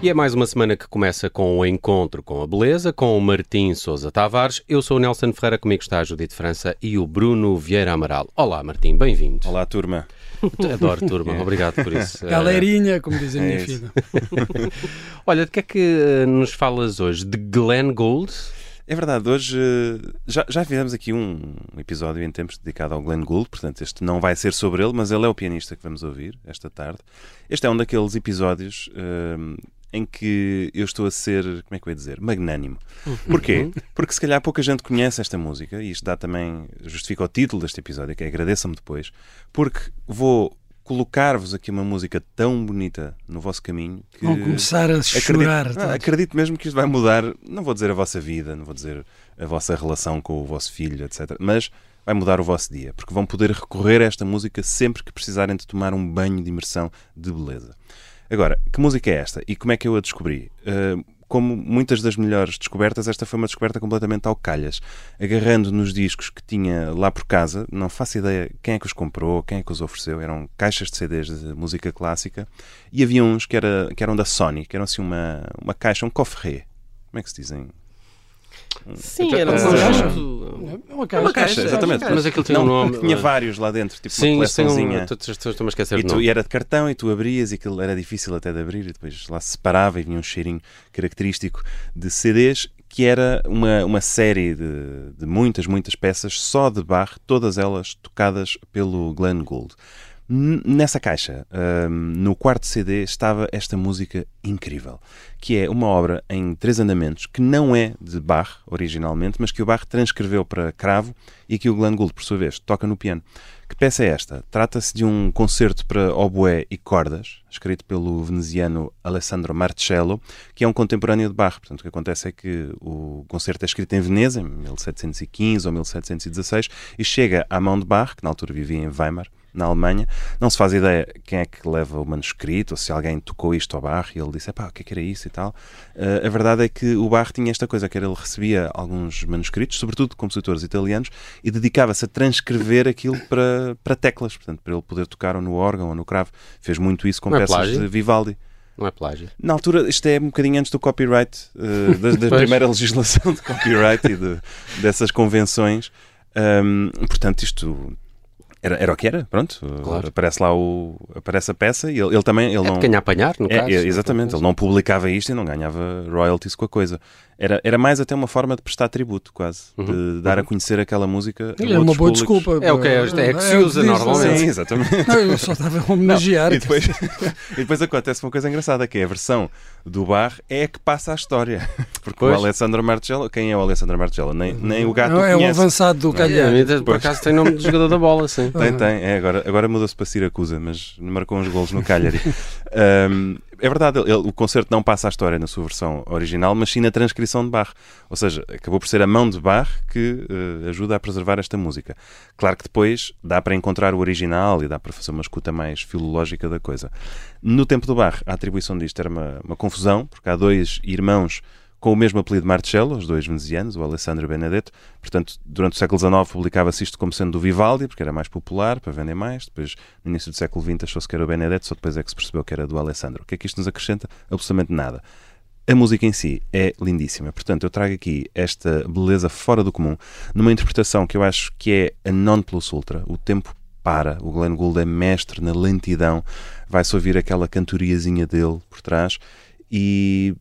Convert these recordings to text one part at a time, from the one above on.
E é mais uma semana que começa com o encontro com a beleza, com o Martim Sousa Tavares. Eu sou o Nelson Ferreira, comigo está a Judite França e o Bruno Vieira Amaral. Olá, Martim, bem-vindo. Olá, turma. Adoro, turma, obrigado por isso. Galerinha, como diz a minha É filha. Olha, de que é que eh, nos falas hoje? De Glenn Gould? É verdade, hoje eh, já, já fizemos aqui um episódio em tempos dedicado ao Glenn Gould, portanto este não vai ser sobre ele, mas ele é o pianista que vamos ouvir esta tarde. Este é um daqueles episódios eh, em que eu estou a ser, como é que eu ia dizer, magnânimo. Porquê? Porque se calhar pouca gente conhece esta música, e isto dá também, justifica o título deste episódio, que é Agradeça-me Depois, porque vou colocar-vos aqui uma música tão bonita no vosso caminho que Vão começar a chorar. Acredito, todos. ah, acredito mesmo que isto vai mudar, não vou dizer a vossa vida, não vou dizer a vossa relação com o vosso filho, etc. Mas vai mudar o vosso dia, porque vão poder recorrer a esta música sempre que precisarem de tomar um banho de imersão de beleza. Agora, que música é esta e como é que eu a descobri? Ah, como muitas das melhores descobertas, esta foi uma descoberta completamente ao calhas. Agarrando nos discos que tinha lá por casa, não faço ideia quem é que os comprou, quem é que os ofereceu. Eram caixas de CDs de música clássica e havia uns que, era, que eram da Sony, que eram assim uma, uma caixa, um coffret. Como é que se dizem? Sim, era um conjunto. É uma É caixa. uma caixa, exatamente. Mas aquilo tinha um nome. Tinha vários lá dentro, tipo Sim, uma um. coleçãozinha. Estou- estou-me a esquecer E, tu- e era de cartão e tu abrias e aquilo era difícil até de abrir e depois lá se separava e vinha um cheirinho característico de CDs que era uma, uma série de, de muitas, muitas peças só de Bach, todas elas tocadas pelo Glenn Gould. Nessa caixa, hum, no quarto CD, estava esta música incrível, que é uma obra em três andamentos, que não é de Bach originalmente, mas que o Bach transcreveu para cravo e que o Glenn Gould, por sua vez, toca no piano. Que peça é esta? Trata-se de um concerto para oboé e cordas, escrito pelo veneziano Alessandro Marcello, que é um contemporâneo de Bach. Portanto, o que acontece é que o concerto é escrito em Veneza, em 1715 ou 1716, e chega à mão de Bach, que na altura vivia em Weimar, na Alemanha. Não se faz ideia quem é que leva o manuscrito, ou se alguém tocou isto ao Bach e ele disse, pá, o que é que era isso e tal. Eh, a verdade é que o Bach tinha esta coisa, que era ele recebia alguns manuscritos, sobretudo de compositores italianos, e dedicava-se a transcrever aquilo para, para teclas, portanto, para ele poder tocar ou no órgão ou no cravo. Fez muito isso com Não é peças plágio? de Vivaldi. Não é plágio. Na altura, isto é um bocadinho antes do copyright, eh, da, da primeira legislação de copyright e de- dessas convenções. Ahm, portanto, isto era, era o que era, pronto. Claro. Aparece lá o, aparece a peça e ele, ele também ele É não. de ganhar apanhar, no É, caso. é, exatamente, ele não publicava isto e não ganhava royalties com a coisa. Era, era mais até uma forma de prestar tributo, quase, Uhum. de dar a conhecer aquela música. é uma boa públicos. desculpa. É o que é, é que se usa diz, normalmente. Sim, exatamente. Não, eu só estava a homenagear. E depois, e depois acontece uma coisa engraçada, que é a versão do bar é a que passa a história. Porque Pois. o Alessandro Marcello, quem é o Alessandro Marcello? Nem, nem o gato Não, é o conhece. avançado do É, calhar. a mim, por acaso tem nome de jogador da bola, sim. Tem, tem. É, agora agora mudou-se para Siracusa, mas marcou uns golos no Cagliari. Ahm, é verdade, ele- o concerto não passa a história na sua versão original, mas sim na transcrição de Bach. Ou seja, acabou por ser a mão de Bach que eh, ajuda a preservar esta música. Claro que depois dá para encontrar o original e dá para fazer uma escuta mais filológica da coisa. No tempo do Bach, a atribuição disto era uma, uma confusão, porque há dois irmãos com o mesmo apelido Marcello, os dois venezianos, o Alessandro e Benedetto. Portanto, durante o século XIX publicava-se isto como sendo do Vivaldi, porque era mais popular, para vender mais. Depois, no início do século XX, achou-se que era o Benedetto, só depois é que se percebeu que era do Alessandro. O que é que isto nos acrescenta? Absolutamente nada. A música em si é lindíssima. Portanto, eu trago aqui esta beleza fora do comum, numa interpretação que eu acho que é a non plus ultra. O tempo para. O Glenn Gould é mestre na lentidão. Vai-se ouvir aquela cantoriazinha dele por trás e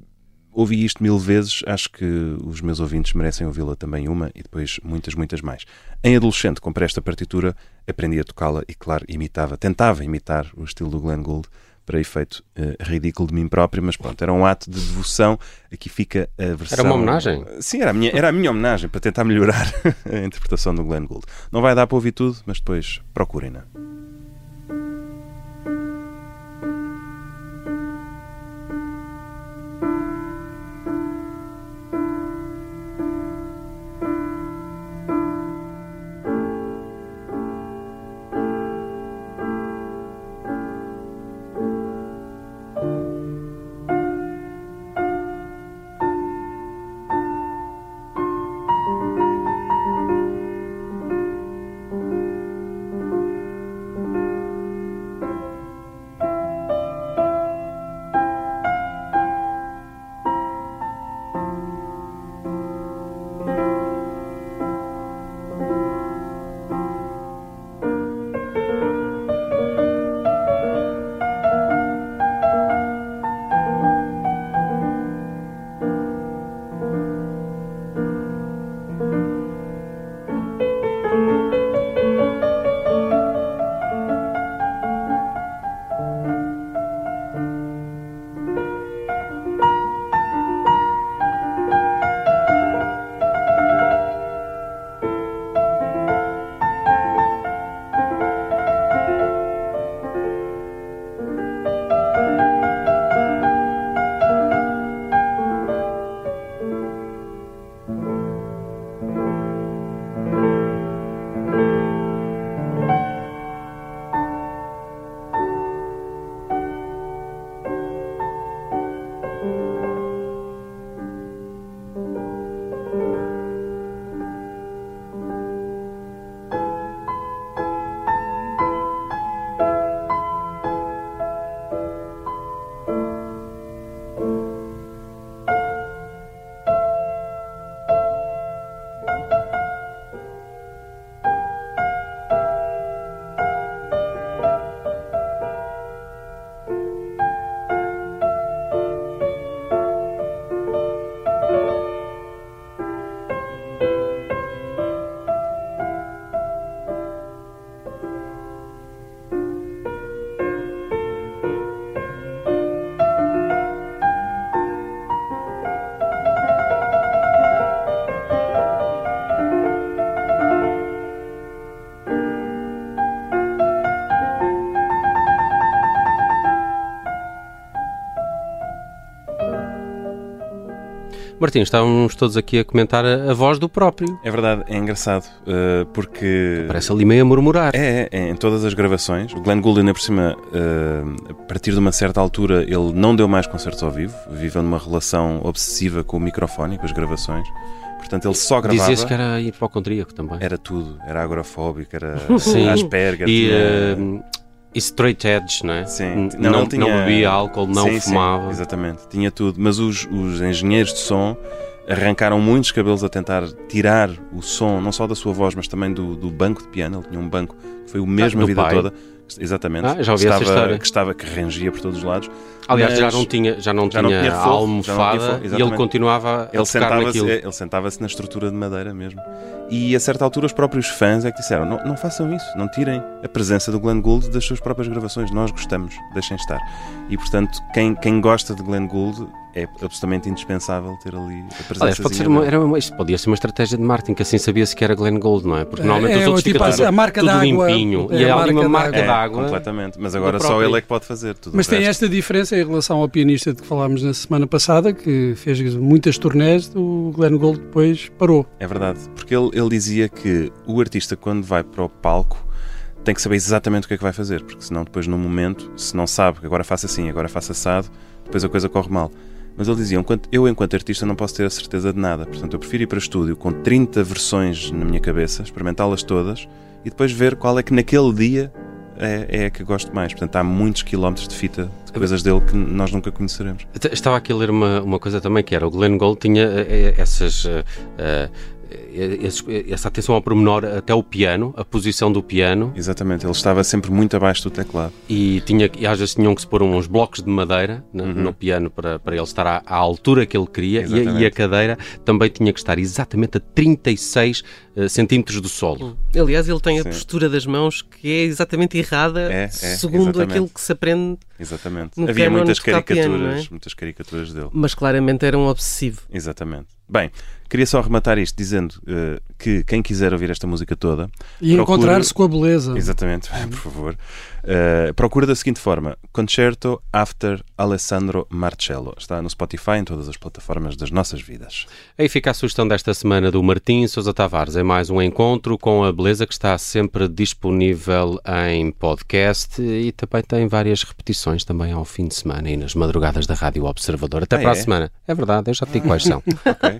ouvi isto mil vezes, acho que os meus ouvintes merecem ouvi-la também uma e depois muitas, muitas mais. Em adolescente, comprei esta partitura, aprendi a tocá-la e, claro, imitava, tentava imitar o estilo do Glenn Gould para efeito eh, ridículo de mim próprio, mas pronto, era um ato de devoção. Aqui fica a versão. Era uma homenagem? Sim, era a minha, era a minha homenagem para tentar melhorar a interpretação do Glenn Gould. Não vai dar para ouvir tudo, mas depois procurem-na. Martim, estávamos todos aqui a comentar a, a voz do próprio. É verdade, é engraçado, uh, porque... Parece ali meio a murmurar. É, é, é, em todas as gravações. O Glenn Gould, ainda por cima, uh, a partir de uma certa altura, ele não deu mais concertos ao vivo, viveu numa relação obsessiva com o microfone e com as gravações. Portanto, ele só gravava. Dizia-se que era ir para o contríaco também. Era tudo. Era agorafóbico, era Sim. Asperger. E, tinha... uh, straight edge, não é? Sim. Não, não, tinha... não bebia álcool, não sim, fumava. Sim, exatamente. Tinha tudo. Mas os, os engenheiros de som arrancaram muitos cabelos a tentar tirar o som, não só da sua voz, mas também do, do banco de piano. Ele tinha um banco que foi o mesmo Ah, a vida pai? toda. Exatamente. Ah, já ouvi que essa estava, história. Que estava, que rangia por todos os lados. Aliás, já Mas não tinha, já não já não tinha, tinha a forro, almofada já não tinha forro, e ele continuava a Ele tocar sentava-se naquilo. ele sentava-se na estrutura de madeira mesmo. E a certa altura os próprios fãs é que disseram: não, não façam isso, não tirem a presença do Glenn Gould das suas próprias gravações. Nós gostamos, deixem estar. E portanto, quem, quem gosta de Glenn Gould é absolutamente indispensável ter ali a presença. Aliás, pode ser uma, era uma, isto podia ser uma estratégia de marketing, que assim sabia-se que era Glenn Gold, não é? Porque normalmente É, os outros tipo ficam a- tudo, a marca tudo d'água, limpinho. é e a há ali uma marca marca É, d'água. completamente. Mas agora só ele é que pode fazer tudo. Mas tem esta diferença em relação ao pianista de que falámos na semana passada, que fez muitas turnés, o Glenn Gould depois parou. É verdade, porque ele, ele dizia que o artista, quando vai para o palco, tem que saber exatamente o que é que vai fazer, porque senão, depois, no momento, se não sabe que agora faça assim, agora faça assado, depois a coisa corre mal. Mas ele dizia: eu, enquanto artista, não posso ter a certeza de nada, portanto, eu prefiro ir para estúdio com 30 versões na minha cabeça, experimentá-las todas e depois ver qual é que naquele dia é, é a que gosto mais. Portanto, há muitos quilómetros de fita de coisas dele que nós nunca conheceremos. Estava aqui a ler uma, uma coisa também que era o Glenn Gould tinha eh, eh, essas. eh, esses- essa atenção ao pormenor até o piano, a posição do piano, Exatamente, ele estava sempre muito abaixo do teclado. e, tinha, e às vezes tinham que se pôr uns blocos de madeira no, Uhum. no piano para, para ele estar à, à altura que ele queria, e, a- e a cadeira também tinha que estar exatamente a 36 eh, centímetros do solo. Aliás, ele tem a Sim. postura das mãos que é exatamente errada É, é, segundo exatamente. aquilo que se aprende, Exatamente. No Havia muitas tocar caricaturas, piano, é? muitas caricaturas dele. mas claramente era um obsessivo. Exatamente. Bem, queria só arrematar isto dizendo eh, que quem quiser ouvir esta música toda, E Procure- encontrar-se com a beleza. exatamente, por favor, eh, procura da seguinte forma: Concerto After Alessandro Marcello. Está no Spotify, em todas as plataformas das nossas vidas. Aí fica a sugestão desta semana do Martim Sousa Tavares. É mais um encontro com a beleza que está sempre disponível em podcast e também tem várias repetições também ao fim de semana e nas madrugadas da Rádio Observador. Até Ah, para a é? semana. É verdade, eu já te digo quais são. Ok?